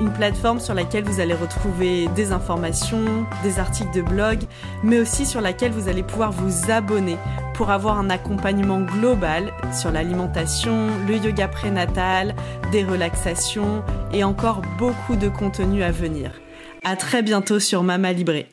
une plateforme sur laquelle vous allez retrouver des informations, des articles de blog, mais aussi sur laquelle vous allez pouvoir vous abonner pour avoir un accompagnement global sur l'alimentation, le yoga prénatal, des relaxations et encore beaucoup de contenu à venir. À très bientôt sur Mama Libré.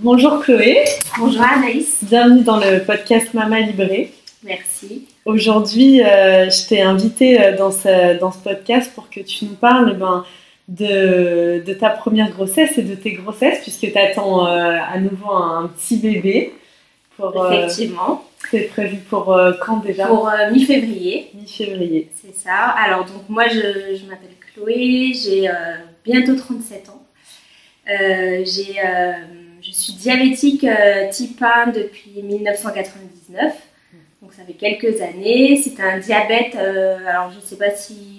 Bonjour Chloé. Bonjour Anaïs. Bienvenue dans le podcast Mama Libré. Merci. Aujourd'hui, euh, je t'ai invité euh, dans ce, dans ce podcast pour que tu nous parles ben, de, de, ta première grossesse et de tes grossesses, puisque tu attends euh, à nouveau un, petit bébé. Pour, euh, Effectivement. c'est prévu pour euh, quand déjà? Pour mi-février. Mi-février. C'est ça. Alors, donc, moi, je, je m'appelle Chloé, j'ai bientôt 37 ans. j'ai, je suis diabétique type 1 depuis 1999. Donc, ça fait quelques années. C'est un diabète, alors je ne sais pas si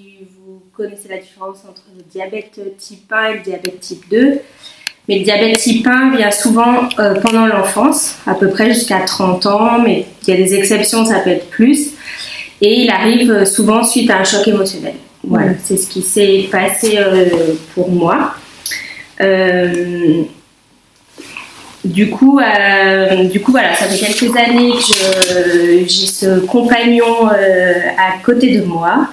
connaissez la différence entre le diabète type 1 et le diabète type 2. Mais le diabète type 1 vient souvent euh, pendant l'enfance, à peu près jusqu'à 30 ans, mais il y a des exceptions, ça peut être plus. Et il arrive euh, souvent suite à un choc émotionnel. Voilà, c'est ce qui s'est passé euh, pour moi. du coup, du coup, voilà, ça fait quelques années que j'ai ce compagnon à côté de moi.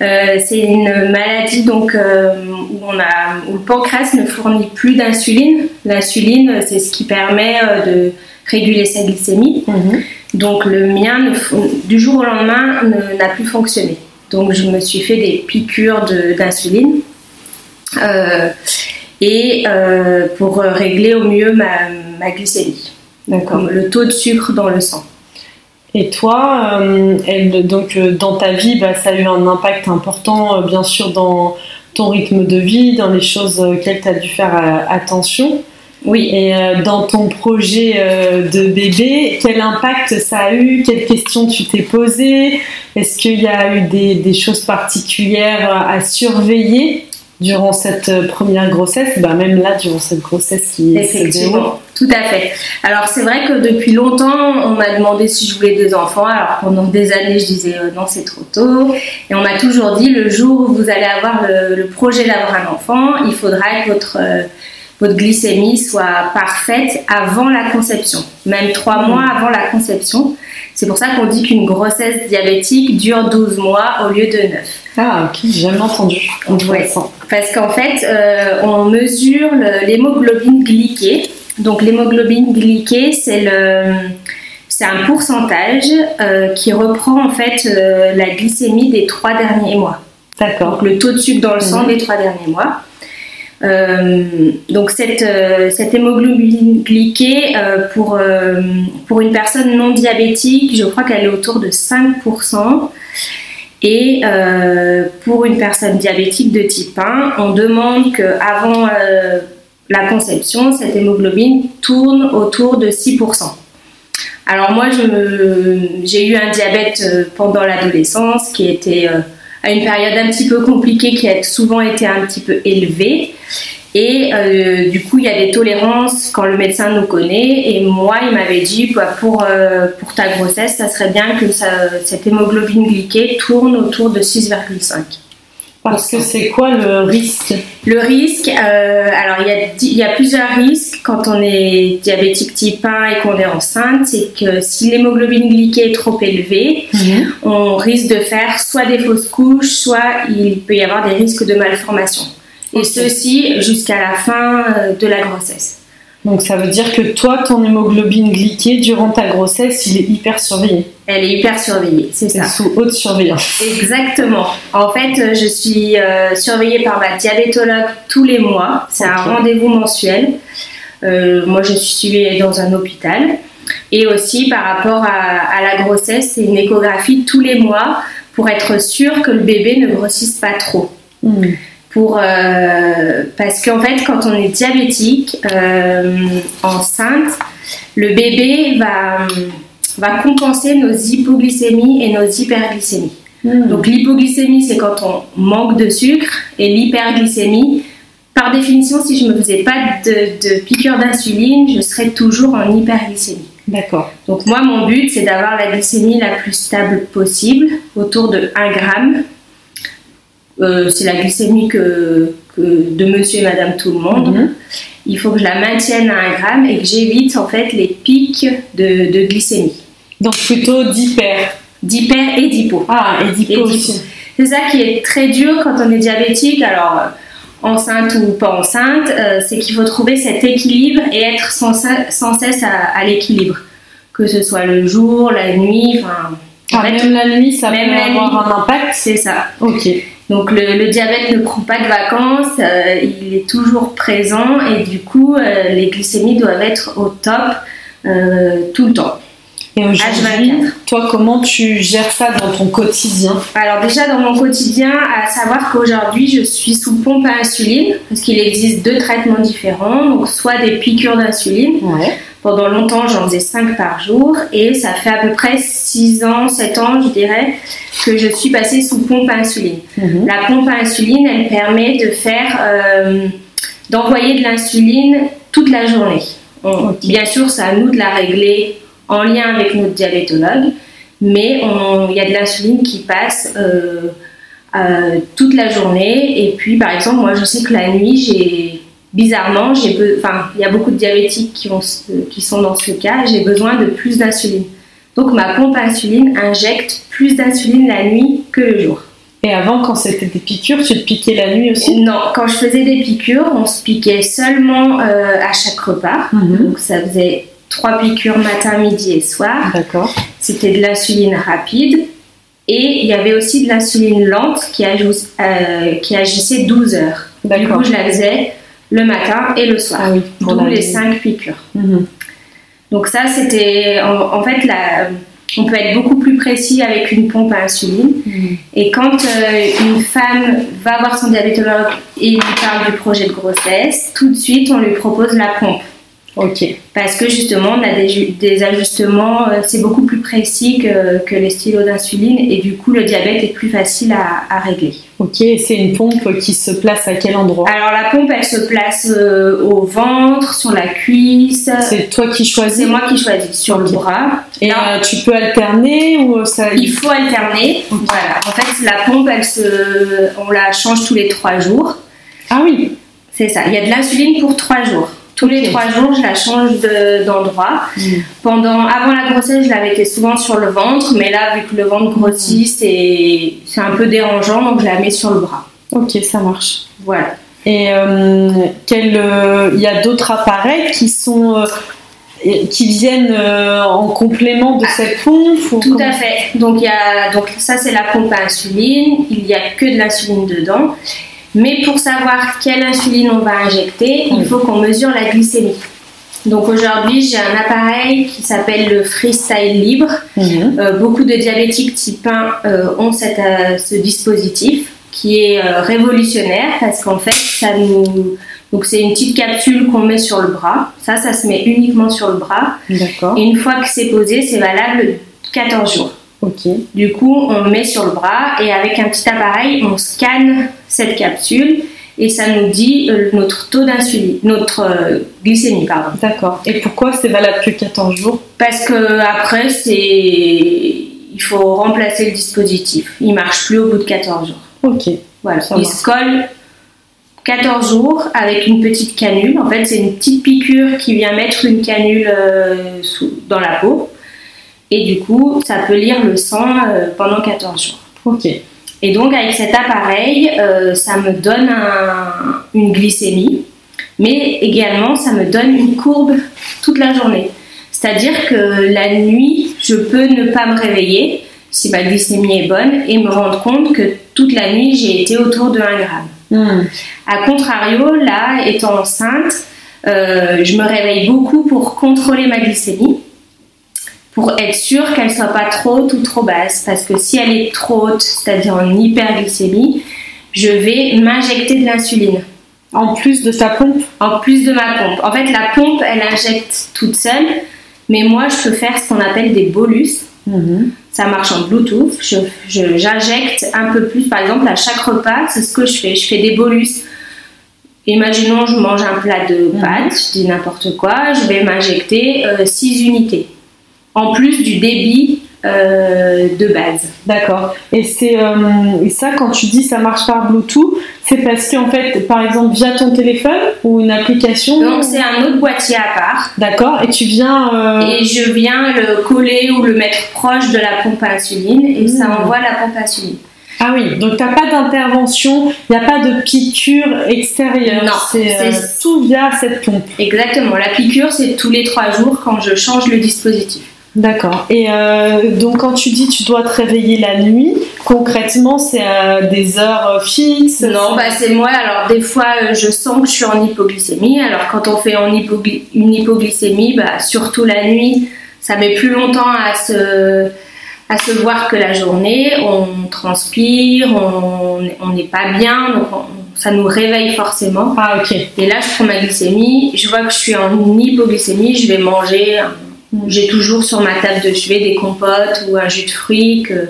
Euh, c'est une maladie donc euh, où, on a, où le pancréas ne fournit plus d'insuline. L'insuline, c'est ce qui permet euh, de réguler sa glycémie. Mhm. Donc le mien, du jour au lendemain, n'a plus fonctionné. Donc je me suis fait des piqûres d'insuline. et pour régler au mieux ma, ma glycémie, donc le taux de sucre dans le sang. Et toi, euh, elle, donc euh, dans ta vie, bah, ça a eu un impact important, euh, bien sûr, dans ton rythme de vie, dans les choses auxquelles tu as dû faire attention. Oui. Et dans ton projet de bébé, quel impact ça a eu? Quelles questions tu t'es posées? Est-ce qu'il y a eu des, des, choses particulières à surveiller durant cette première grossesse, bah même là, durant cette grossesse qui Effectivement, tout à fait. Alors c'est vrai que depuis longtemps, on m'a demandé si je voulais des enfants. Alors pendant des années, je disais euh, non, c'est trop tôt. Et on m'a toujours dit, le jour où vous allez avoir le, projet d'avoir un enfant, il faudra que votre, euh, votre glycémie soit parfaite avant la conception, même trois mois avant la conception. C'est pour ça qu'on dit qu'une grossesse diabétique dure 12 mois au lieu de 9. Ah, ok, j'ai jamais entendu. Ouais. Parce qu'en fait, euh, on mesure l'hémoglobine glyquée. Donc, l'hémoglobine glyquée, c'est le. C'est un pourcentage euh, qui reprend en fait euh, la glycémie des trois derniers mois. D'accord. Donc le taux de sucre dans le sang mhm. des trois derniers mois. Euh, donc cette, cette hémoglobine glyquée pour, pour une personne non diabétique, je crois qu'elle est autour de 5%. Et pour une personne diabétique de type 1, on demande qu'avant la conception, cette hémoglobine tourne autour de 6%. Alors moi, j'ai eu un diabète pendant l'adolescence qui était à une période un petit peu compliquée qui a souvent été un petit peu élevée. Et euh, du coup, il y a des tolérances quand le médecin nous connaît. Et moi, il m'avait dit, bah, pour, euh, pour ta grossesse, ça serait bien que cette hémoglobine glyquée tourne autour de 6,5. Parce que c'est quoi le risque? Le risque, euh, alors il y, a, il y, a, plusieurs risques quand on est diabétique type 1 et qu'on est enceinte. C'est que si l'hémoglobine glyquée est trop élevée, mhm. on risque de faire soit des fausses couches, soit il peut y avoir des risques de malformation. Et ceci jusqu'à la fin euh, de la grossesse. Donc ça veut dire que toi, ton hémoglobine glyquée durant ta grossesse, il est hyper surveillé. Elle est hyper surveillée, c'est ça. Sous haute surveillance. Exactement. En fait, je suis euh, surveillée par ma diabétologue tous les mois. C'est un rendez-vous mensuel. Euh, moi, je suis suivie dans un hôpital. Et aussi par rapport à, la grossesse, c'est une échographie tous les mois pour être sûr que le bébé ne grossisse pas trop. Hmm. Pour, euh, parce qu'en fait, quand on est diabétique, enceinte, le bébé va va compenser nos hypoglycémies et nos hyperglycémies. Hmm. Donc l'hypoglycémie, c'est quand on manque de sucre, et l'hyperglycémie, par définition, si je ne me faisais pas de, de piqûre d'insuline, je serais toujours en hyperglycémie. D'accord. Donc moi, mon but, c'est d'avoir la glycémie la plus stable possible, autour de 1 gramme. Euh, c'est la glycémie que, de monsieur et madame tout le monde. Mhm. Il faut que je la maintienne à 1 gramme et que j'évite en fait les pics de, de glycémie. Donc plutôt d'hyper. D'hyper et d'hypo. Ah, et d'hypo. C'est ça qui est très dur quand on est diabétique. Alors, euh, enceinte ou pas enceinte, euh, c'est qu'il faut trouver cet équilibre et être sans, cesse à, l'équilibre. Que ce soit le jour, la nuit, enfin. Ah, même la nuit, ça même peut avoir un impact. C'est ça. Ok. Donc le, diabète ne prend pas de vacances, euh, il est toujours présent et du coup les glycémies doivent être au top tout le temps. Et aujourd'hui, toi, comment tu gères ça dans ton quotidien? Alors déjà dans mon quotidien, à savoir qu'aujourd'hui, je suis sous pompe à insuline, parce qu'il existe deux traitements différents, donc soit des piqûres d'insuline. Pendant longtemps, j'en faisais 5 par jour, et ça fait à peu près 6 ans, 7 ans, je dirais, que je suis passée sous pompe à insuline. Mhm. La pompe à insuline, elle permet de faire, euh, d'envoyer de l'insuline toute la journée. Bien sûr, c'est à nous de la régler en lien avec notre diabétologue, mais il y a de l'insuline qui passe euh, euh, toute la journée. Et puis, par exemple, moi, je sais que la nuit, j'ai bizarrement, j'ai enfin, il y a beaucoup de diabétiques qui, ont, qui sont dans ce cas, j'ai besoin de plus d'insuline. Donc, ma pompe à insuline injecte plus d'insuline la nuit que le jour. Et avant, quand c'était des piqûres, tu te piquais la nuit aussi? Non, quand je faisais des piqûres, on se piquait seulement euh, à chaque repas. Mhm. Donc ça faisait trois piqûres matin, midi et soir. D'accord. C'était de l'insuline rapide. Et il y avait aussi de l'insuline lente qui, euh, qui agissait 12 heures. Du coup, je la faisais le matin et le soir. Ah oui, D'où les cinq piqûres. Mhm. Donc ça, c'était... En, fait, la, on peut être beaucoup plus précis avec une pompe à insuline. Mhm. Et quand euh, une femme va voir son diabétologue et lui parle du projet de grossesse, tout de suite, on lui propose la pompe. Ok. Parce que justement, on a des, ajustements, euh, c'est beaucoup plus précis que, que les stylos d'insuline et du coup, le diabète est plus facile à, régler. Ok, c'est une pompe qui se place à quel endroit? Alors, la pompe, elle se place euh, au ventre, sur la cuisse. C'est toi qui choisis? C'est moi qui choisis, sur le bras. Et euh, tu peux alterner ou ça... Il faut alterner. Voilà. En fait, la pompe, elle se... on la change tous les trois jours. Ah oui C'est ça. Il y a de l'insuline pour trois jours. Tous les trois jours, je la change d'endroit. Mm. Pendant, avant la grossesse, je la mettais souvent sur le ventre, mais là, vu que le ventre grossit, mm. c'est un peu dérangeant, donc je la mets sur le bras. Ok, ça marche. Voilà. Et euh, euh, il y a d'autres appareils qui sont euh, qui viennent en complément de ah, cette pompe Tout à fait. Donc, y a, donc ça, c'est la pompe à insuline. Il n'y a que de l'insuline dedans. Mais pour savoir quelle insuline on va injecter, il faut qu'on mesure la glycémie. Donc aujourd'hui, j'ai un appareil qui s'appelle le Freestyle Libre. Mhm. Euh, beaucoup de diabétiques type 1 euh, ont euh, ce dispositif qui est révolutionnaire parce qu'en fait, ça nous... Donc c'est une petite capsule qu'on met sur le bras. Ça, ça se met uniquement sur le bras. Et une fois que c'est posé, c'est valable 14 jours. Du coup, on met sur le bras et avec un petit appareil, on scanne cette capsule et ça nous dit euh, notre taux d'insuline, notre euh, glycémie, pardon. D'accord. Et pourquoi c'est valable que 14 jours? Parce que après, c'est il faut remplacer le dispositif. Il marche plus au bout de 14 jours. Ok. Voilà. Il se colle 14 jours avec une petite canule. En fait, c'est une petite piqûre qui vient mettre une canule euh, dans la peau. Et du coup, ça peut lire le sang pendant 14 jours. Ok. Et donc avec cet appareil, euh, ça me donne une glycémie mais également ça me donne une courbe toute la journée. C'est-à-dire que la nuit, je peux ne pas me réveiller si ma glycémie est bonne et me rendre compte que toute la nuit j'ai été autour de 1 gramme. Hmm. A contrario, là, étant enceinte, euh, je me réveille beaucoup pour contrôler ma glycémie, pour être sûre qu'elle soit pas trop haute ou trop basse. Parce que si elle est trop haute, c'est-à-dire en hyperglycémie, je vais m'injecter de l'insuline. En plus de sa pompe En plus de ma pompe. En fait, la pompe, elle injecte toute seule, mais moi, je peux faire ce qu'on appelle des bolus. Mhm. Ça marche en Bluetooth. Je- je- J'injecte un peu plus, par exemple, à chaque repas, c'est ce que je fais. Je fais des bolus. Imaginons, je mange un plat de Mhm. pâtes, je dis n'importe quoi, je vais m'injecter 6 unités. En plus du débit euh, de base. D'accord. Et c'est euh, et ça quand tu dis ça marche par Bluetooth, c'est parce qu'en fait, par exemple, via ton téléphone ou une application. Donc c'est un autre boîtier à part. D'accord. Et tu viens. euh, Et je viens le coller ou le mettre proche de la pompe à insuline et ça Mhm. envoie la pompe à insuline. Ah oui. Donc t'as pas d'intervention, il n'y a pas de piqûre extérieure. Non, C'est c'est- tout via cette pompe. Exactement. La piqûre, c'est tous les trois jours quand je change le dispositif. D'accord. Et euh, donc quand tu dis tu dois te réveiller la nuit, concrètement c'est à des heures euh, fixes Non, bah c'est moi. Alors des fois, euh, je sens que je suis en hypoglycémie. Alors quand on fait en hypogly- une hypoglycémie, bah, surtout la nuit, ça met plus longtemps à se, à se voir que la journée. On transpire, on on n'est pas bien, donc on- ça nous réveille forcément. Ah ok. Et là, je prends ma glycémie, je vois que je suis en hypoglycémie, je vais manger. J'ai toujours sur ma table de chevet des compotes ou un jus de fruits que,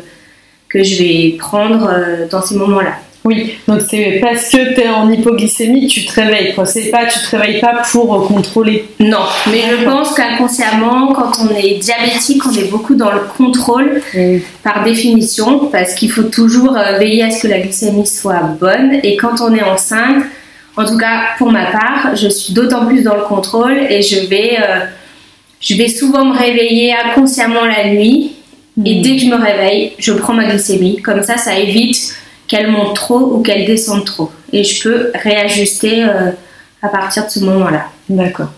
que je vais prendre euh, dans ces moments-là. Oui, donc c'est parce que tu es en hypoglycémie que tu te réveilles. Quoi. C'est pas, tu te réveilles pas pour contrôler. Non, mais je pense qu'inconsciemment, quand on est diabétique, on est beaucoup dans le contrôle par définition, parce qu'il faut toujours euh, veiller à ce que la glycémie soit bonne. Et quand on est enceinte, en tout cas pour ma part, je suis d'autant plus dans le contrôle et je vais, euh, je vais souvent me réveiller inconsciemment la nuit. Et dès que je me réveille, je prends ma glycémie. Comme ça, ça évite qu'elle monte trop ou qu'elle descende trop. Et je peux réajuster euh, à partir de ce moment-là. D'accord.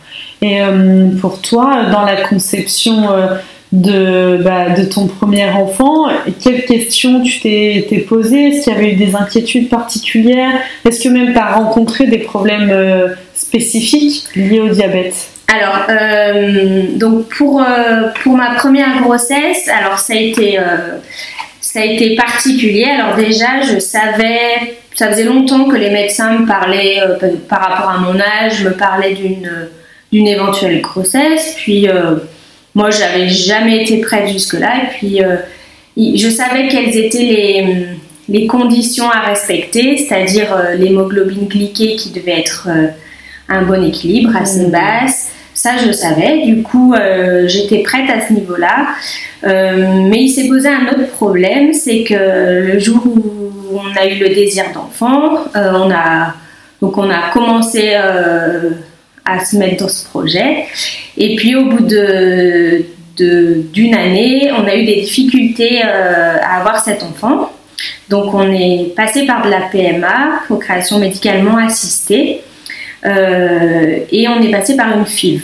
Et euh, pour toi, dans la conception euh, de, bah, de ton premier enfant, quelles questions tu t'es posées? Est-ce qu'il y avait eu des inquiétudes particulières? Est-ce que même tu as rencontré des problèmes spécifiques liés au diabète? Alors, euh, donc pour, euh, pour ma première grossesse, alors ça a été, euh, ça a été particulier. Alors déjà, je savais, ça faisait longtemps que les médecins me parlaient euh, par rapport à mon âge, me parlaient d'une d'une éventuelle grossesse. Puis moi, j'avais jamais été prête jusque-là. Et puis, je savais quelles étaient les, les conditions à respecter, c'est-à-dire l'hémoglobine glyquée qui devait être un bon équilibre, assez Mhm. basse. Ça, je savais. Du coup, euh, j'étais prête à ce niveau-là. Euh, mais il s'est posé un autre problème, c'est que le jour où on a eu le désir d'enfant, euh, on a donc on a commencé à se mettre dans ce projet. Et puis au bout de d'une année, on a eu des difficultés à avoir cet enfant. Donc on est passé par de la PMA, procréation médicalement assistée, et on est passé par une FIV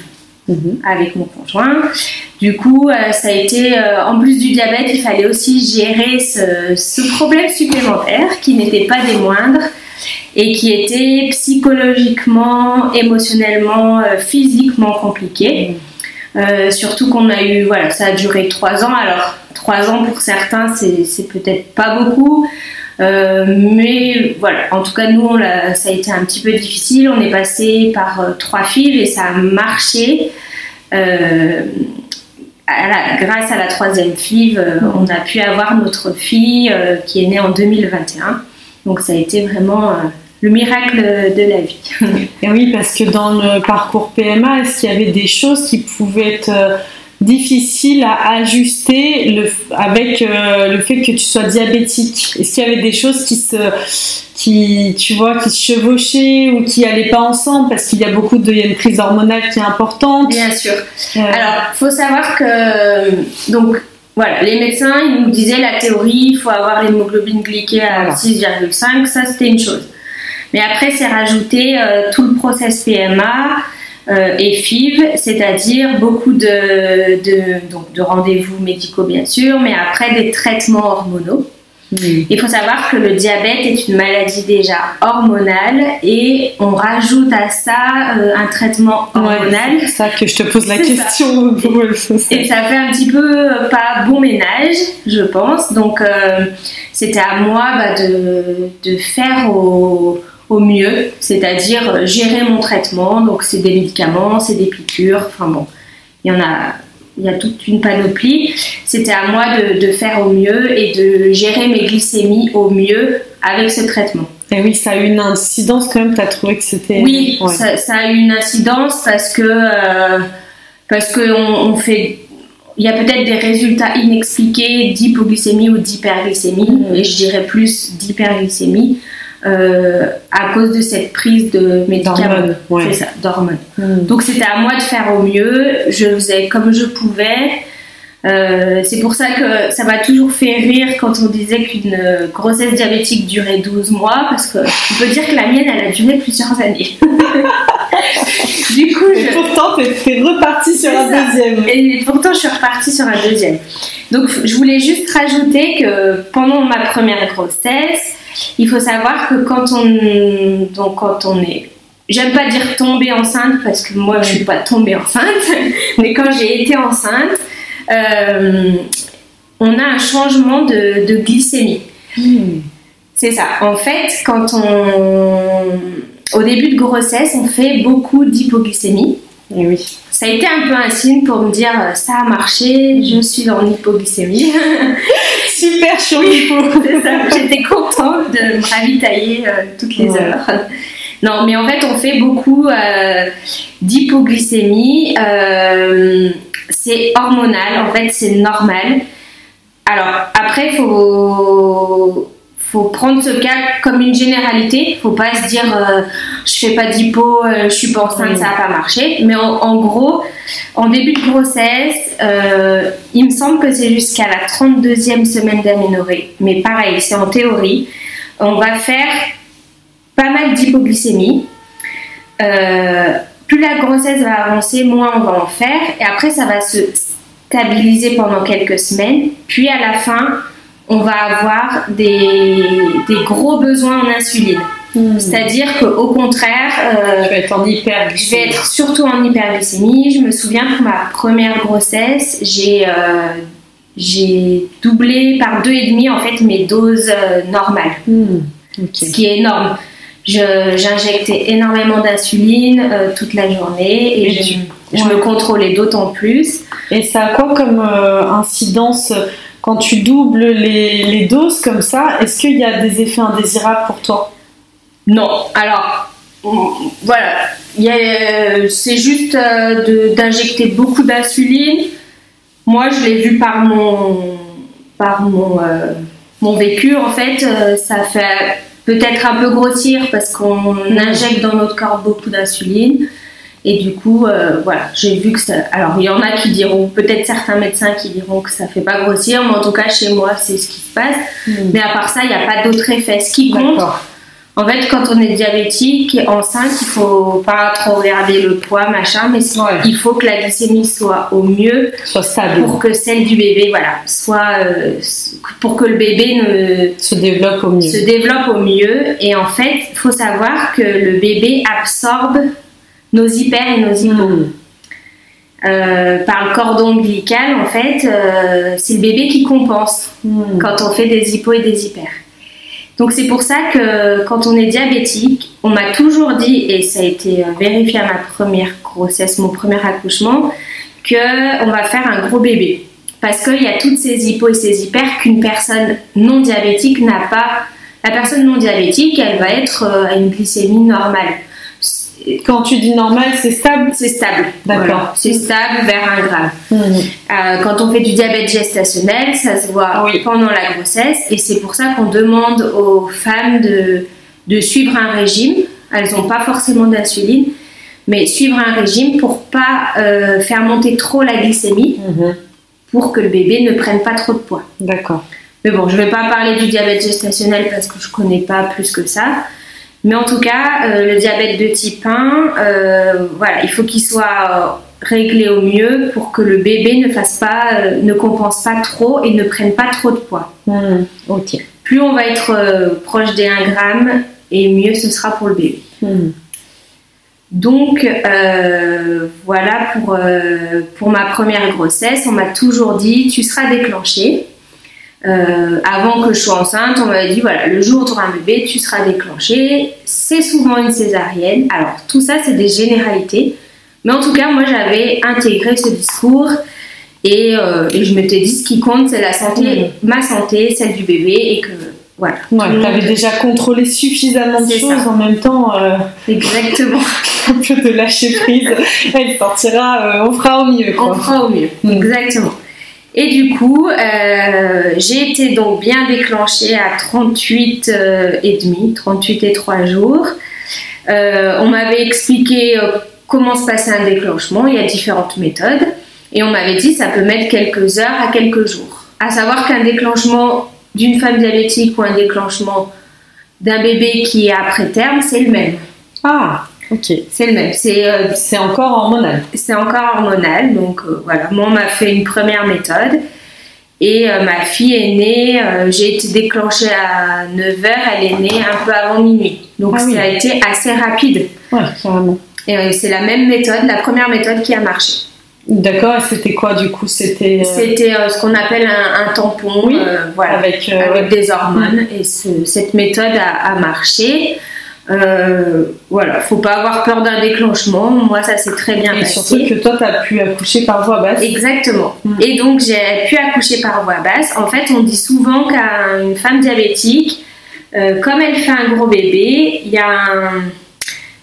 avec mon conjoint. Du coup, euh, ça a été, euh, en plus du diabète, il fallait aussi gérer ce, ce problème supplémentaire qui n'était pas des moindres et qui était psychologiquement, émotionnellement, euh, physiquement compliqué. Euh, surtout qu'on a eu, voilà, ça a duré trois ans. Alors, trois ans pour certains, c'est peut-être pas beaucoup. Euh, mais voilà, en tout cas, nous, ça a été un petit peu difficile. On est passé par euh, trois fils et ça a marché. Euh, grâce à la troisième FIV, euh, on a pu avoir notre fille qui est née en 2021. Donc ça a été vraiment le miracle de la vie. Et oui, parce que dans le parcours PMA, est-ce qu'il y avait des choses qui pouvaient être difficiles à ajuster le, avec euh, le fait que tu sois diabétique Est-ce qu'il y avait des choses qui se, qui, tu vois, qui se chevauchaient ou qui allaient pas ensemble? Parce qu'il y a beaucoup de, il y a une prise hormonale qui est importante. Bien sûr. Euh, Alors, faut savoir que donc voilà, les médecins ils nous disaient la théorie, il faut avoir l'hémoglobine glyquée à Voilà. 6,5, ça c'était une chose. Mais après, c'est rajouté euh, tout le process PMA euh, et FIV, c'est-à-dire beaucoup de, de, donc de rendez-vous médicaux, bien sûr, mais après des traitements hormonaux. Il faut savoir que le diabète est une maladie déjà hormonale et on rajoute à ça euh, un traitement hormonal. c'est ça que je te pose la question. et ça fait un petit peu euh, pas bon ménage, je pense. Donc euh, c'était à moi bah, de, de, faire au, au mieux, c'est-à-dire gérer mon traitement. Donc c'est des médicaments, c'est des piqûres, enfin bon, il y en a il y a toute une panoplie. C'était à moi de, faire au mieux et de gérer mes glycémies au mieux avec ce traitement. Et oui, ça a eu une incidence quand même, tu as trouvé que c'était... Oui, ça, a eu une incidence parce que, euh, parce que on, fait... Il y a peut-être des résultats inexpliqués d'hypoglycémie ou d'hyperglycémie, mmh. et je dirais plus d'hyperglycémie. Euh, à cause de cette prise de médicaments. C'est ça, d'hormones. Hmm. Donc c'était à moi de faire au mieux. Je faisais comme je pouvais. Euh, c'est pour ça que ça m'a toujours fait rire quand on disait qu'une grossesse diabétique durait 12 mois, parce que on peut dire que la mienne, elle a duré plusieurs années. du coup, et pourtant, tu es repartie sur un deuxième. Et pourtant, je suis repartie sur un deuxième. Donc, je voulais juste rajouter que pendant ma première grossesse, il faut savoir que quand on, donc quand on est j'aime pas dire tomber enceinte parce que moi je suis pas tombée enceinte, mais quand j'ai été enceinte, euh, on a un changement de, glycémie. Hmm. C'est ça. En fait, quand on, au début de grossesse, on fait beaucoup d'hypoglycémie. Et oui ça a été un peu un signe pour me dire euh, ça a marché, je suis en hypoglycémie. Super chaud J'étais contente de me ravitailler euh, toutes les heures. Non, mais en fait, on fait beaucoup euh, d'hypoglycémie. c'est hormonal, en fait, c'est normal. Alors, après, il faut faut prendre ce cas comme une généralité. Faut pas se dire euh, je fais pas d'hypo, euh, je suis pas enceinte, ça va pas marcher. Mais en, gros, en début de grossesse, euh, il me semble que c'est jusqu'à la 32e semaine d'aménorrhée. Mais pareil, c'est en théorie. On va faire pas mal d'hypoglycémie. plus la grossesse va avancer, moins on va en faire. Et après, ça va se stabiliser pendant quelques semaines. Puis à la fin, on va avoir des, gros besoins en insuline. Hmm. C'est-à-dire qu'au contraire, euh, je, vais être en je vais être surtout en hyperglycémie. Je me souviens pour ma première grossesse, j'ai euh, j'ai doublé par deux et demi en fait mes doses euh, normales, hmm. ce qui est énorme. J'injectais énormément d'insuline toute la journée et, je, me contrôlais d'autant plus. Et ça a quoi comme incidence quand tu doubles les, doses comme ça, est-ce qu'il y a des effets indésirables pour toi? Non. Alors, voilà. C'est juste euh, d'injecter beaucoup d'insuline. Moi, je l'ai vu par mon, par mon, euh, mon vécu, en fait. Euh, ça fait peut-être un peu grossir parce qu'on injecte dans notre corps beaucoup d'insuline. Et du coup, euh, voilà, j'ai vu que ça. Alors, il y en a qui diront, peut-être certains médecins qui diront que ça fait pas grossir, mais en tout cas, chez moi, c'est ce qui se passe. Hmm. Mais à part ça, il n'y a pas d'autre effet. Ce qui compte, en fait, quand on est diabétique enceinte, il faut pas trop regarder le poids, machin, mais il faut que la glycémie soit au mieux, soit stable, pour que celle du bébé, voilà, soit euh, pour que le bébé ne se développe au mieux. Se développe au mieux. Et en fait, il faut savoir que le bébé absorbe nos hyper et nos. Hmm. Euh, par le cordon ombilical, en fait, euh, c'est le bébé qui compense hmm. quand on fait des hypos et des hyper. Donc c'est pour ça que quand on est diabétique, on m'a toujours dit, et ça a été euh, vérifié à ma première grossesse, mon premier accouchement, qu'on va faire un gros bébé. Parce qu'il y a toutes ces hypos et ces hyper qu'une personne non diabétique n'a pas. La personne non diabétique, elle va être à une glycémie normale. Quand tu dis normal, c'est stable C'est stable. D'accord. C'est stable vers un gramme. Mmh. Euh, quand on fait du diabète gestationnel, ça se voit pendant la grossesse et c'est pour ça qu'on demande aux femmes de, de suivre un régime. Elles n'ont pas forcément d'insuline, mais suivre un régime pour pas euh, faire monter trop la glycémie, mmh. pour que le bébé ne prenne pas trop de poids. D'accord. Mais bon, je ne vais pas parler du diabète gestationnel parce que je ne connais pas plus que ça. Mais en tout cas, euh, le diabète de type 1, euh, voilà, il faut qu'il soit réglé au mieux pour que le bébé ne fasse pas, euh, ne compense pas trop et ne prenne pas trop de poids. Hmm, ok. Plus on va être euh, proche des 1 gramme et mieux ce sera pour le bébé. Hmm. Donc euh, voilà pour, euh, pour ma première grossesse, on m'a toujours dit tu seras déclenchée. Euh, avant que je sois enceinte, on m'avait dit voilà, le jour où tu auras un bébé, tu seras déclenchée. C'est souvent une césarienne. Alors tout ça, c'est des généralités. Mais en tout cas, moi j'avais intégré ce discours et, euh, et je m'étais dit ce qui compte, c'est la santé, ma santé, celle du bébé et que voilà. Ouais, t'avais monde- déjà contrôlé suffisamment de choses ça. en même temps, euh, Exactement. un peu de lâcher prise. Elle sortira, euh, on fera au mieux. On fera au mieux. Mm. Exactement. Et du coup, euh, j'ai été donc bien déclenchée à 38 euh, et demi, 38 et 3 jours. Euh, on m'avait expliqué comment se passait un déclenchement. Il y a différentes méthodes. Et on m'avait dit ça peut mettre quelques heures à quelques jours. À savoir qu'un déclenchement d'une femme diabétique ou un déclenchement d'un bébé qui est après terme, c'est le même. Ah, ok. C'est le même. C'est euh, C'est encore hormonal. c'est encore hormonal, donc euh, voilà. Moi, on m'a fait une première méthode. Et euh, ma fille est née, j'ai été déclenchée à 9h, elle est née un peu avant minuit. Donc Ah oui. ça a été assez rapide. Ouais, carrément. Et c'est la même méthode, la première méthode qui a marché. D'accord, c'était quoi du coup? C'était C'était ce qu'on appelle un, un tampon, Oui, voilà, avec. avec des hormones. Et ce- cette méthode a, a marché. Euh, voilà, faut pas avoir peur d'un déclenchement. Moi, ça s'est très bien Et passé. surtout que toi, t'as pu accoucher par voie basse. Exactement. Mm. Et donc j'ai pu accoucher par voie basse. En fait, on dit souvent qu'une femme diabétique, euh, comme elle fait un gros bébé, il y, a un-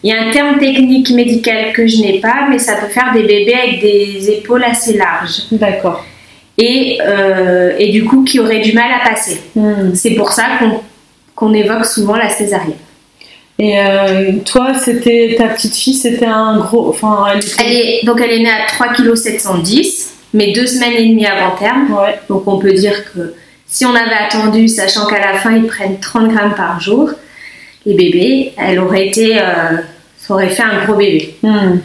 il y a un terme technique médical que je n'ai pas, mais ça peut faire des bébés avec des épaules assez larges. D'accord. Et, euh, et du coup, qui auraient du mal à passer. Hmm. C'est pour ça qu'on qu'on évoque souvent la césarienne. Et euh, toi, c'était ta petite fille, c'était un gros. Enfin, elle était. Elle est, donc elle est née à 3,710 kg, mais deux semaines et demie avant terme. Ouais. Donc on peut dire que si on avait attendu, sachant qu'à la fin ils prennent 30 grammes par jour, les bébés, elle aurait été, euh, ça aurait fait un gros bébé. Hmm.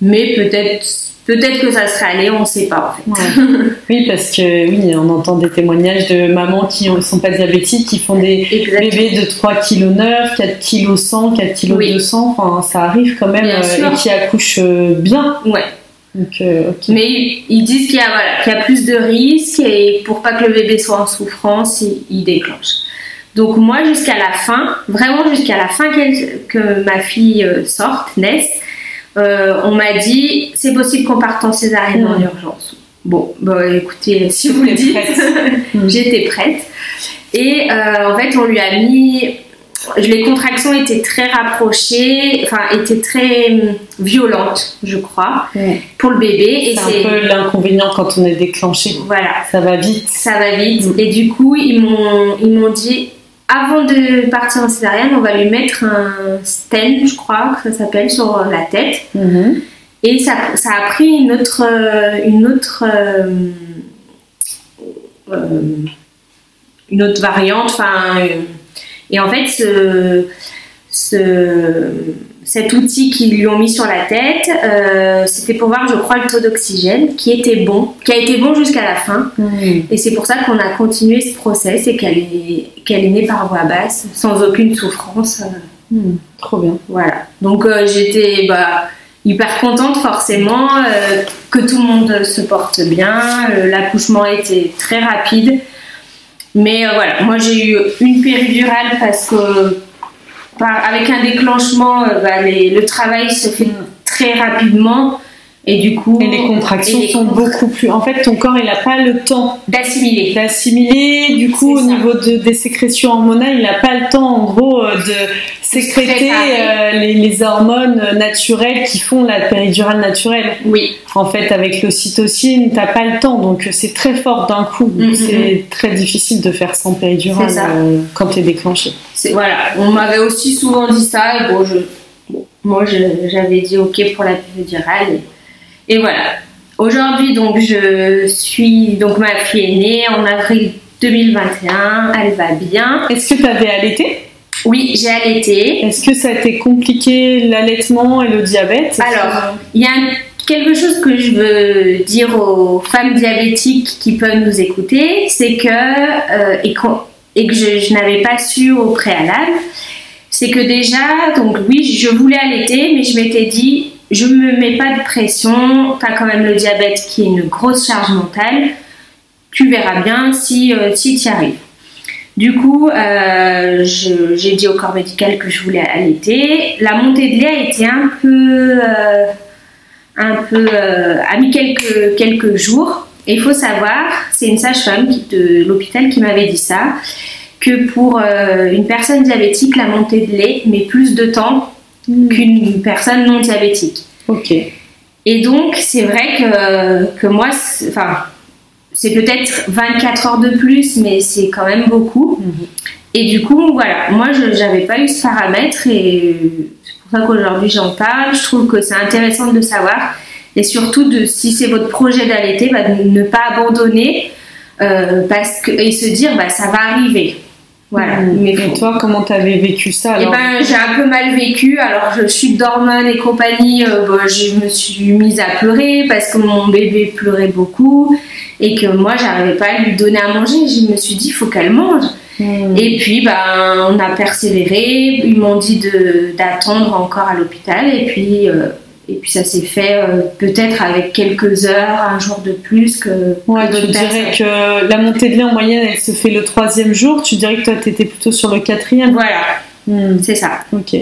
Mais peut-être, peut-être que ça serait allé, on ne sait pas en fait. Ouais. oui, parce que oui, on entend des témoignages de mamans qui ne sont pas diabétiques, qui font des Exactement. bébés de 3,9 kg, 4 kg 100, 4 kg Oui. 200, enfin ça arrive quand même, euh, et qui accouchent euh, bien. Ouais. Donc, euh. Mais ils disent qu'il y, a, voilà, qu'il y a plus de risques et pour pas que le bébé soit en souffrance, ils, ils déclenchent. Donc moi, jusqu'à la fin, vraiment jusqu'à la fin qu'elle- que ma fille sorte, naisse, euh, on m'a dit c'est possible qu'on parte en césarienne en Mm. urgence. Le bah écoutez, si vous le dites, prête. Mm. j'étais prête. Et euh, en fait, on lui a mis. Les contractions étaient très rapprochées, enfin étaient très hum, violentes, je crois, Ouais. pour le bébé. Et C'est un peu l'inconvénient quand on est déclenché. voilà, Ça va vite. ça va vite. Mm. Et du coup, ils m'ont dit avant de partir en césarienne, on va lui mettre un stent, je crois que ça s'appelle, sur la tête. Mhm. Et ça, ça a pris une autre, euh, une autre, euh, euh, une autre variante. Enfin, et en fait, ce, ce- cet outil qu'ils lui ont mis sur la tête, euh, c'était pour voir, je crois, le taux d'oxygène qui était bon, qui a été bon jusqu'à la fin. Mhm. Et c'est pour ça qu'on a continué ce process et qu'elle est, qu'elle est née par voie basse, sans aucune souffrance. euh, Mhm. Trop bien. voilà. Donc euh, j'étais bah, hyper contente forcément euh, que tout le monde se porte bien. L'accouchement était très rapide. Mais voilà, moi j'ai eu une péridurale parce que par- avec un déclenchement, euh, bah, les- le travail se fait très rapidement et du coup Et les contractions et les sont contra- beaucoup plus. En fait, ton corps, il n'a pas le temps d'assimiler. d'assimiler. Du coup, au ça. niveau de, des sécrétions hormonales, il n'a pas le temps, en gros, euh, de sécréter euh, les, les hormones naturelles qui font la péridurale naturelle. Oui, En fait, avec l'ocytocine, t'as pas le temps, donc euh, c'est très fort d'un coup. Mhm. C'est très difficile de faire sans péridurale euh, quand t'es déclenché. voilà. On m'avait aussi souvent dit ça et bon, je, bon, moi j'avais dit ok pour la péridurale et, et voilà. Aujourd'hui donc je suis donc ma fille est née en avril 2021, elle va bien. Est-ce que t'avais allaité? Oui, j'ai allaité. Est-ce que ça a été compliqué l'allaitement et le diabète? Alors, il y a quelque chose que je veux dire aux femmes diabétiques qui peuvent nous écouter, c'est que, euh, et, que je, n'avais pas su au préalable, c'est que déjà, donc oui, je voulais allaiter, mais je m'étais dit, je ne me mets pas de pression, tu as quand même le diabète qui est une grosse charge mentale, tu verras bien si, euh, tu y arrives. Du coup, euh, j'ai dit au corps médical que je voulais allaiter. La montée de lait a été un peu, euh, un peu, a mis quelques, quelques jours. Et il faut savoir, c'est une sage-femme de l'hôpital qui m'avait dit ça, que pour une personne diabétique, la montée de lait met plus de temps hmm. qu'une personne non diabétique. Ok. Et donc, c'est vrai que, que moi, enfin, c'est peut-être 24 heures de plus, mais c'est quand même beaucoup. Mhm. Et du coup, voilà, moi, je n'avais pas eu ce paramètre et c'est pour ça qu'aujourd'hui j'en parle. Je trouve que c'est intéressant de le savoir et surtout de, si c'est votre projet d'allaiter, bah, de ne pas abandonner euh, parce que, et se dire, bah, ça va arriver. Voilà. Mhm. Mais et toi, comment tu avais vécu ça alors Eh ben, j'ai un peu mal vécu. Alors, je suis d'hormones et compagnie. Euh, bah, je me suis mise à pleurer parce que mon bébé pleurait beaucoup et que moi j'arrivais pas à lui donner à manger. Je me suis dit, il faut qu'elle mange. Hmm. Et puis ben, on a persévéré, ils m'ont dit d'attendre encore à l'hôpital et puis, euh, et puis ça s'est fait euh, peut-être avec quelques heures, un jour de plus que. Ouais, tu dirais que la montée de lait en moyenne elle se fait le troisième jour, tu dirais que toi tu étais plutôt sur le quatrième Voilà, hmm. c'est ça. Ok.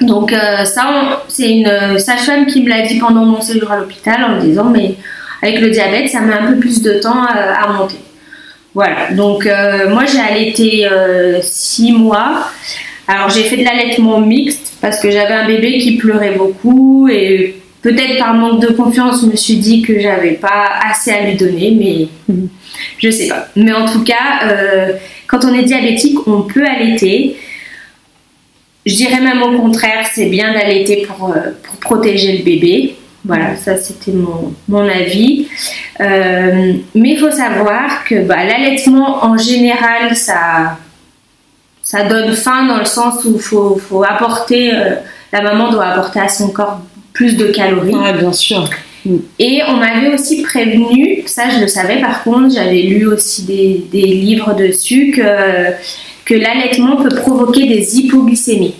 Donc euh, ça, c'est une sage-femme qui me l'a dit pendant mon séjour à l'hôpital en me disant mais avec le diabète, ça met un peu plus de temps euh, à, monter. Voilà, donc euh, moi j'ai allaité 6 euh, mois. Alors j'ai fait de l'allaitement mixte parce que j'avais un bébé qui pleurait beaucoup et peut-être par manque de confiance, je me suis dit que j'avais pas assez à lui donner, mais je sais pas. Mais en tout cas, quand on est diabétique, on peut allaiter. Je dirais même au contraire, c'est bien d'allaiter pour, pour protéger le bébé. Voilà, ça c'était mon, mon, avis. Euh, mais il faut savoir que bah, l'allaitement en général, ça, ça donne faim dans le sens où faut, faut, apporter, euh, la maman doit apporter à son corps plus de calories. Oui, bien sûr. Et on m'avait aussi prévenu, ça je le savais par contre, j'avais lu aussi des, des, livres dessus, que, que l'allaitement peut provoquer des hypoglycémies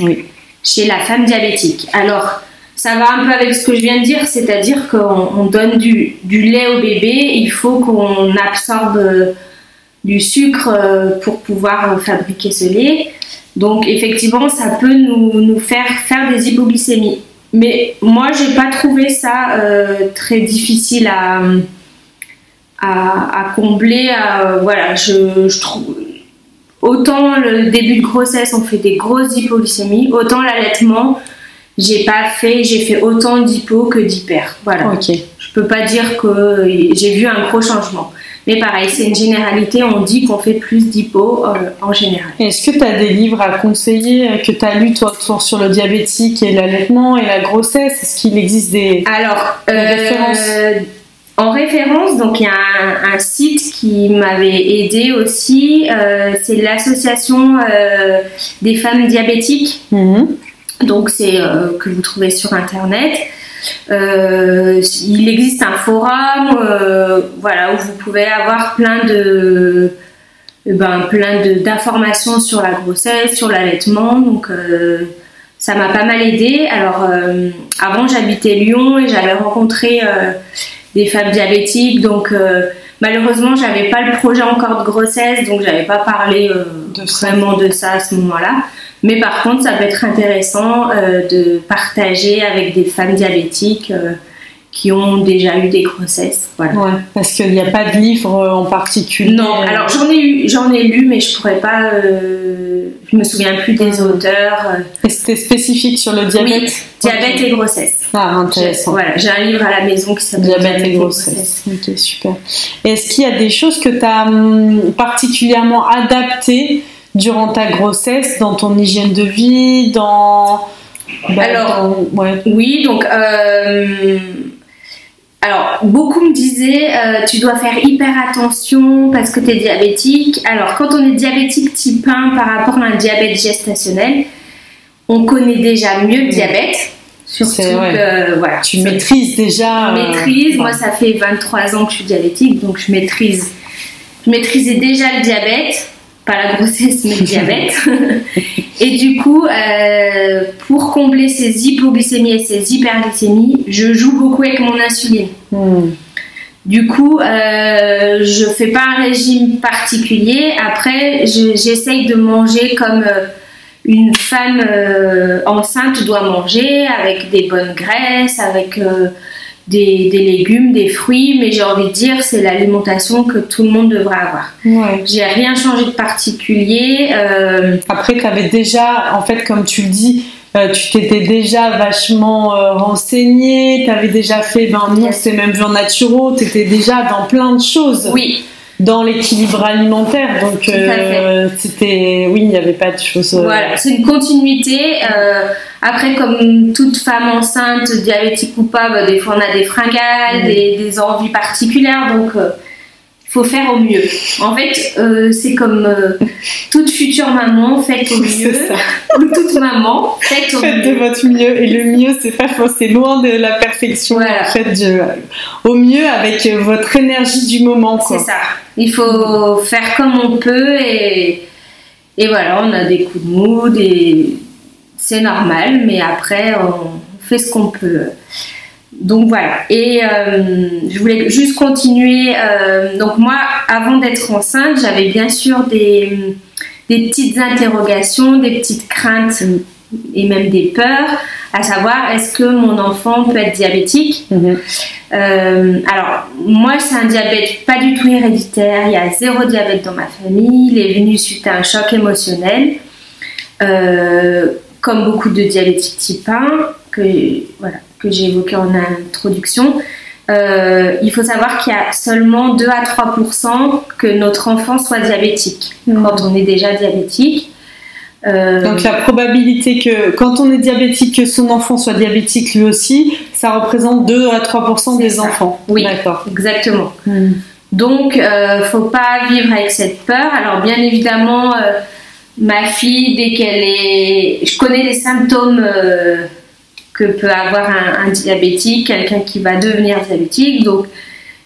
oui. chez la femme diabétique. Alors, ça va un peu avec ce que je viens de dire, c'est-à-dire qu'on donne du, lait au bébé, il faut qu'on absorbe euh, du sucre euh, pour pouvoir fabriquer ce lait. Donc effectivement, ça peut nous, faire faire des hypoglycémies. Mais moi, j'ai pas trouvé ça euh, très difficile à, à, combler. voilà, je, trouve. Autant le début de grossesse, on fait des grosses hypoglycémies, autant l'allaitement, j'ai pas fait, j'ai fait autant d'hypo que d'hyper. Voilà. Ok. Je peux pas dire que j'ai vu un gros changement. Mais pareil, c'est une généralité, on dit qu'on fait plus d'hypo euh, en général. Est-ce que tu as des livres à conseiller euh, que tu as lu toi sur le diabétique et l'allaitement et la grossesse? Est-ce qu'il existe des, Alors, euh, références? En référence, donc il y a un, site qui m'avait aidé aussi, c'est l'association des femmes diabétiques. Mhm donc c'est euh, que vous trouvez sur internet. Euh, il existe un forum, euh, voilà, où vous pouvez avoir plein de, ben, plein d'informations sur la grossesse, sur l'allaitement. Donc ça m'a pas mal aidé. Alors avant j'habitais Lyon et j'avais rencontré des femmes diabétiques, donc malheureusement j'avais pas le projet encore de grossesse, donc j'avais pas parlé vraiment de ça à ce moment-là. Mais par contre, ça peut être intéressant euh, de partager avec des femmes diabétiques euh, qui ont déjà eu des grossesses. Voilà. Ouais, parce qu'il n'y a pas de livre euh, en particulier. Non, alors j'en ai eu, j'en ai lu, mais je pourrais pas. Euh, je me souviens plus des auteurs. Et c'était spécifique sur le diabète. Oui, diabète et grossesse. Ah, intéressant. Voilà, j'ai un livre à la maison qui s'appelle Diabète, et grossesse. Ok, super. Est-ce qu'il y a des choses que tu as hum, particulièrement adaptées durant ta grossesse, dans ton hygiène de vie, dans... Bah, Alors, oui, donc... Euh, alors, beaucoup me disaient, euh, tu dois faire hyper attention parce que tu es diabétique. Alors, quand on est diabétique type 1 par rapport à un diabète gestationnel, on connaît déjà mieux le diabète. Surtout que, voilà. Tu maîtrises déjà. Je maîtrise. Moi, ça fait 23 ans que je suis diabétique, donc je maîtrise. Je maîtrisais déjà le diabète pas la grossesse mais le diabète. et du coup, euh, pour combler ces hypoglycémies et ces hyperglycémies, je joue beaucoup avec mon insuline. Hmm. Du coup, euh, je fais pas un régime particulier. Après, j'essaye de manger comme euh, une femme euh, enceinte doit manger, avec des bonnes graisses, avec des, légumes, des fruits, mais j'ai envie de dire c'est l'alimentation que tout le monde devrait avoir. Ouais. J'ai rien changé de particulier. Euh, Après, tu avais déjà, en fait, comme tu le dis, euh, tu t'étais déjà vachement euh, renseigné, tu avais déjà fait, ben non, c'est même vu en naturo, tu étais déjà dans plein de choses. Oui dans l'équilibre alimentaire. Donc, euh, c'était, oui, il n'y avait pas de choses. Euh, voilà, c'est une continuité. Euh, après, comme toute femme enceinte, diabétique ou pas, bah, des fois on a des fringales, mm. des, des, envies particulières. Donc, faut faire au mieux. En fait, euh, c'est comme euh, toute future maman, faites au mieux. Ou toute maman, faites au faites de votre mieux. Et le mieux, c'est pas c'est loin de la perfection. Faites au mieux avec votre énergie du moment. C'est ça. Il faut faire comme on peut et, et voilà, on a des coups de mood et c'est normal, mais après, on fait ce qu'on peut. Donc voilà. Et euh, je voulais juste continuer. Euh, donc moi, avant d'être enceinte, j'avais bien sûr des, des, petites interrogations, des petites craintes et même des peurs, à savoir est-ce que mon enfant peut être diabétique? Mhm. euh, Alors moi, c'est un diabète pas du tout héréditaire. Il y a zéro diabète dans ma famille. Il est venu suite à un choc émotionnel. comme beaucoup de diabétiques type 1, que voilà, que j'ai évoqué en introduction, euh, il faut savoir qu'il y a seulement 2 à 3% que notre enfant soit diabétique mm. quand on est déjà diabétique. Euh, Donc la probabilité que quand on est diabétique, que son enfant soit diabétique lui aussi, ça représente 2 à 3% des enfants. Oui, d'accord. Exactement. Mm. Donc, euh, faut pas vivre avec cette peur. Alors, bien évidemment, euh, ma fille, dès qu'elle est, je connais les symptômes que peut avoir un, diabétique, quelqu'un qui va devenir diabétique. Donc,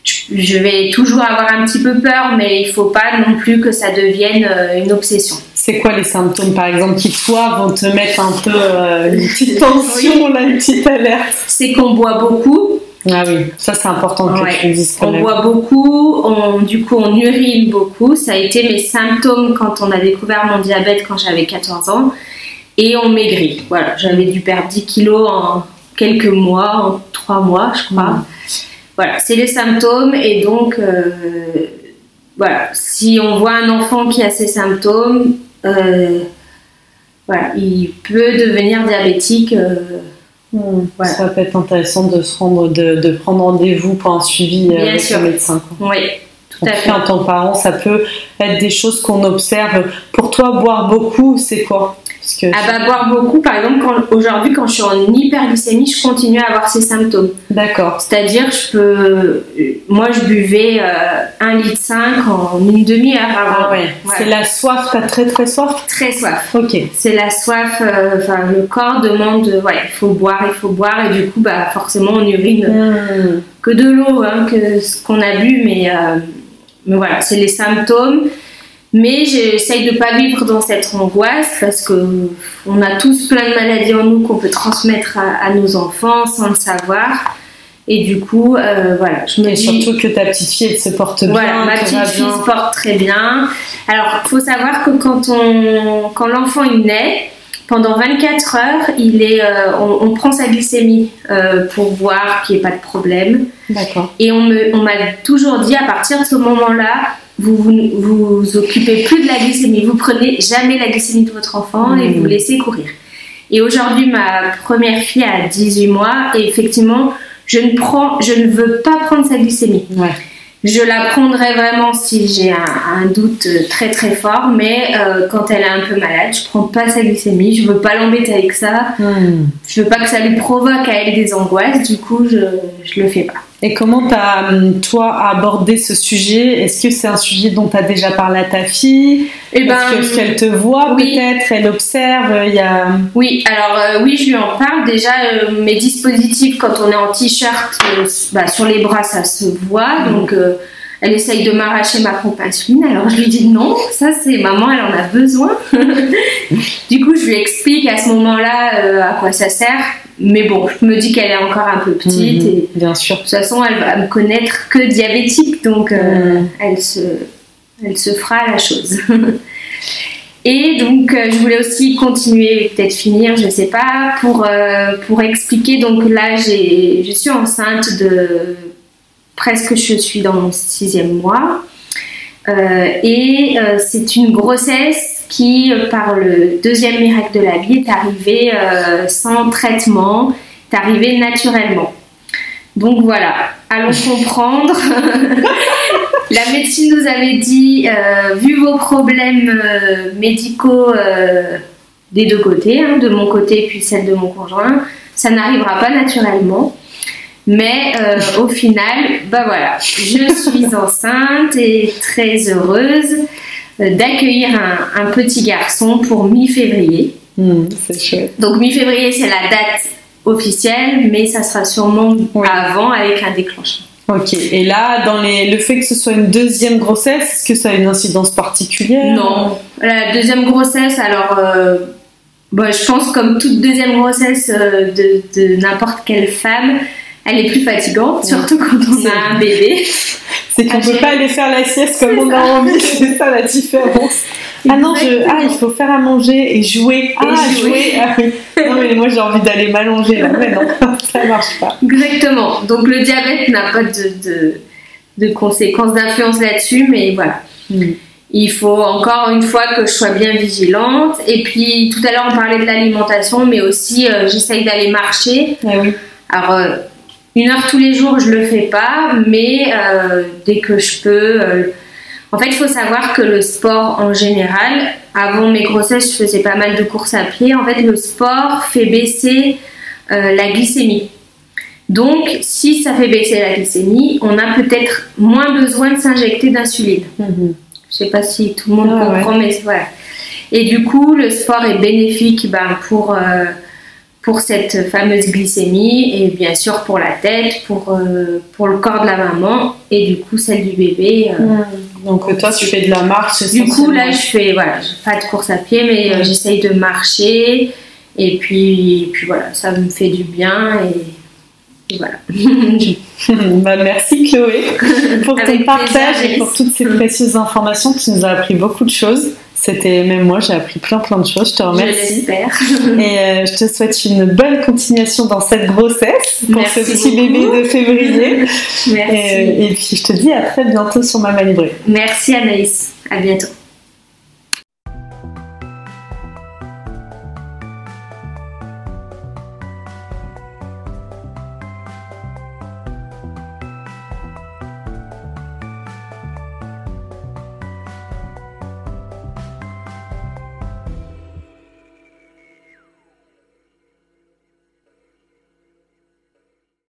je vais toujours avoir un petit peu peur, mais il ne faut pas non plus que ça devienne euh, une obsession. C'est quoi les symptômes, par exemple, qui toi vont te mettre un peu euh, une petite tension, là, une petite alerte? C'est qu'on boit beaucoup. Ah oui, ça c'est important que tu dises. on boit beaucoup, on, du coup on urine beaucoup. Ça a été mes symptômes quand on a découvert mon diabète quand j'avais 14 ans et on maigrit. Voilà, j'avais dû perdre 10 kilos en quelques mois, en 3 mois, je crois. Mm. Voilà, c'est les symptômes et donc, euh, voilà, si on voit un enfant qui a ces symptômes, euh, voilà, il peut devenir diabétique. Euh, mm. Ça peut être intéressant de se rendre, de, prendre rendez-vous pour un suivi avec sûr. médecin. Oui, tout à fait. En tant que parent, ça peut être des choses qu'on observe. Pour toi, boire beaucoup, c'est quoi? Ah bah boire beaucoup, par exemple, aujourd'hui quand je suis en hyperglycémie, je continue à avoir ces symptômes. D'accord. C'est-à-dire, je peux, moi je buvais 1 euh, litre 5 en une demi-heure avant. Ah ouais. C'est la soif, t'as très très soif? Très soif. Ok. C'est la soif, euh, enfin le corps demande, ouais, il faut boire, il faut boire, et du coup, bah forcément on urine hmm. que de l'eau, hein, que ce qu'on a bu, mais, euh, mais voilà, c'est les symptômes. Mais j'essaye de ne pas vivre dans cette angoisse parce que on a tous plein de maladies en nous qu'on peut transmettre à, nos enfants sans le savoir. Et du coup, euh, voilà, je me dis. Surtout que ta petite fille, elle se porte bien. Voilà, ma petite fille se porte très bien. Alors, il faut savoir que quand, on, quand l'enfant il naît, pendant 24 heures, il est, euh, on, prend sa glycémie euh, pour voir qu'il n'y ait pas de problème. D'accord. Et on, me, on m'a toujours dit à partir de ce moment-là, vous, vous vous occupez plus de la glycémie, vous prenez jamais la glycémie de votre enfant et vous mmh. laissez courir. Et aujourd'hui, ma première fille a 18 mois et effectivement, je ne, prends, je ne veux pas prendre sa glycémie. Je la prendrai vraiment si j'ai un, doute très très fort, mais euh, quand elle est un peu malade, je prends pas sa glycémie, je veux pas l'embêter avec ça, mmh. je veux pas que ça lui provoque à elle des angoisses, du coup je, je le fais pas. Et comment tu as, toi, abordé ce sujet? Est-ce que c'est un sujet dont tu as déjà parlé à ta fille? Eh ben, Est-ce qu'elle te voit oui. peut-être? Elle observe il y a... Oui, alors euh, oui, je lui en parle. Déjà, euh, mes dispositifs, quand on est en t-shirt, euh, bah, sur les bras, ça se voit. Donc, euh, elle essaye de m'arracher ma pompe insuline. Alors, je lui dis non, ça c'est maman, elle en a besoin. du coup, je lui explique à ce moment-là euh, à quoi ça sert. Mais bon, je me dis qu'elle est encore un peu petite. Mhm, Et Bien sûr. de toute façon, elle va me connaître que diabétique. Donc, euh, Mhm. elle, se, elle se fera la chose. Et donc, euh, je voulais aussi continuer, peut-être finir, je sais pas, pour, euh, pour expliquer. Donc là, je suis enceinte de presque, je suis dans mon sixième mois. Et c'est une grossesse qui, euh, par le deuxième miracle de la vie, est arrivée euh, sans traitement, est arrivée naturellement. Donc voilà, allons comprendre. La médecine nous avait dit, euh, vu vos problèmes euh, médicaux des deux côtés, hein, de mon côté puis celle de mon conjoint, ça n'arrivera pas naturellement. Mais au final, bah voilà, je suis enceinte et très heureuse d'accueillir un, un petit garçon pour mi-février. C'est chouette. Donc mi-février, c'est la date officielle, mais ça sera sûrement Oui. avant avec un déclenchement. Ok. Et là, dans les... le fait que ce soit une deuxième grossesse, est-ce que ça a une incidence particulière? Non. La deuxième grossesse, alors, euh, bah, je pense comme toute deuxième grossesse euh, de, de n'importe quelle femme, elle est plus fatigante, surtout quand on a un bébé. C'est qu'on Ah, peut pas aller faire la sieste comme on a envie, c'est ça la différence. Ah non, je... ah, il faut faire à manger et jouer. ah, jouer. jouer. Ah oui. Non, mais moi j'ai envie d'aller m'allonger là. Mais non, ça marche pas. Exactement. Donc le diabète n'a pas de, de, de conséquences, d'influence là-dessus, mais voilà. Hmm. Il faut encore une fois que je sois bien vigilante. Et puis tout à l'heure on parlait de l'alimentation, mais aussi euh, j'essaye d'aller marcher. Ah oui. Alors, euh, une heure tous les jours, je le fais pas, mais euh, dès que je peux. euh, en fait, il faut savoir que le sport en général, avant mes grossesses, je faisais pas mal de courses à pied. En fait, le sport fait baisser euh, la glycémie. Donc, si ça fait baisser la glycémie, on a peut-être moins besoin de s'injecter d'insuline. Mhm. Je sais pas si tout le monde Ah ouais. comprend, mais voilà. Et du coup, le sport est bénéfique ben, pour, pour cette fameuse glycémie et bien sûr pour la tête, pour, euh, pour le corps de la maman et du coup celle du bébé. euh. Donc euh, toi tu fais de la marche. Du coup, là, je fais, voilà, pas de course à pied, mais j'essaye de marcher et puis, et puis voilà, ça me fait du bien et, et voilà. Bah, merci Chloé pour ton partage et pour toutes ces précieuses informations. Tu nous as appris beaucoup de choses. C'était même moi, j'ai appris plein plein de choses. Je te Je remercie. l'espère. Et euh, je te souhaite une bonne continuation dans cette grossesse pour Merci ce petit beaucoup. bébé de février. Merci. Et, et puis je te dis à très bientôt sur Mama Libré. Merci Anaïs. À bientôt.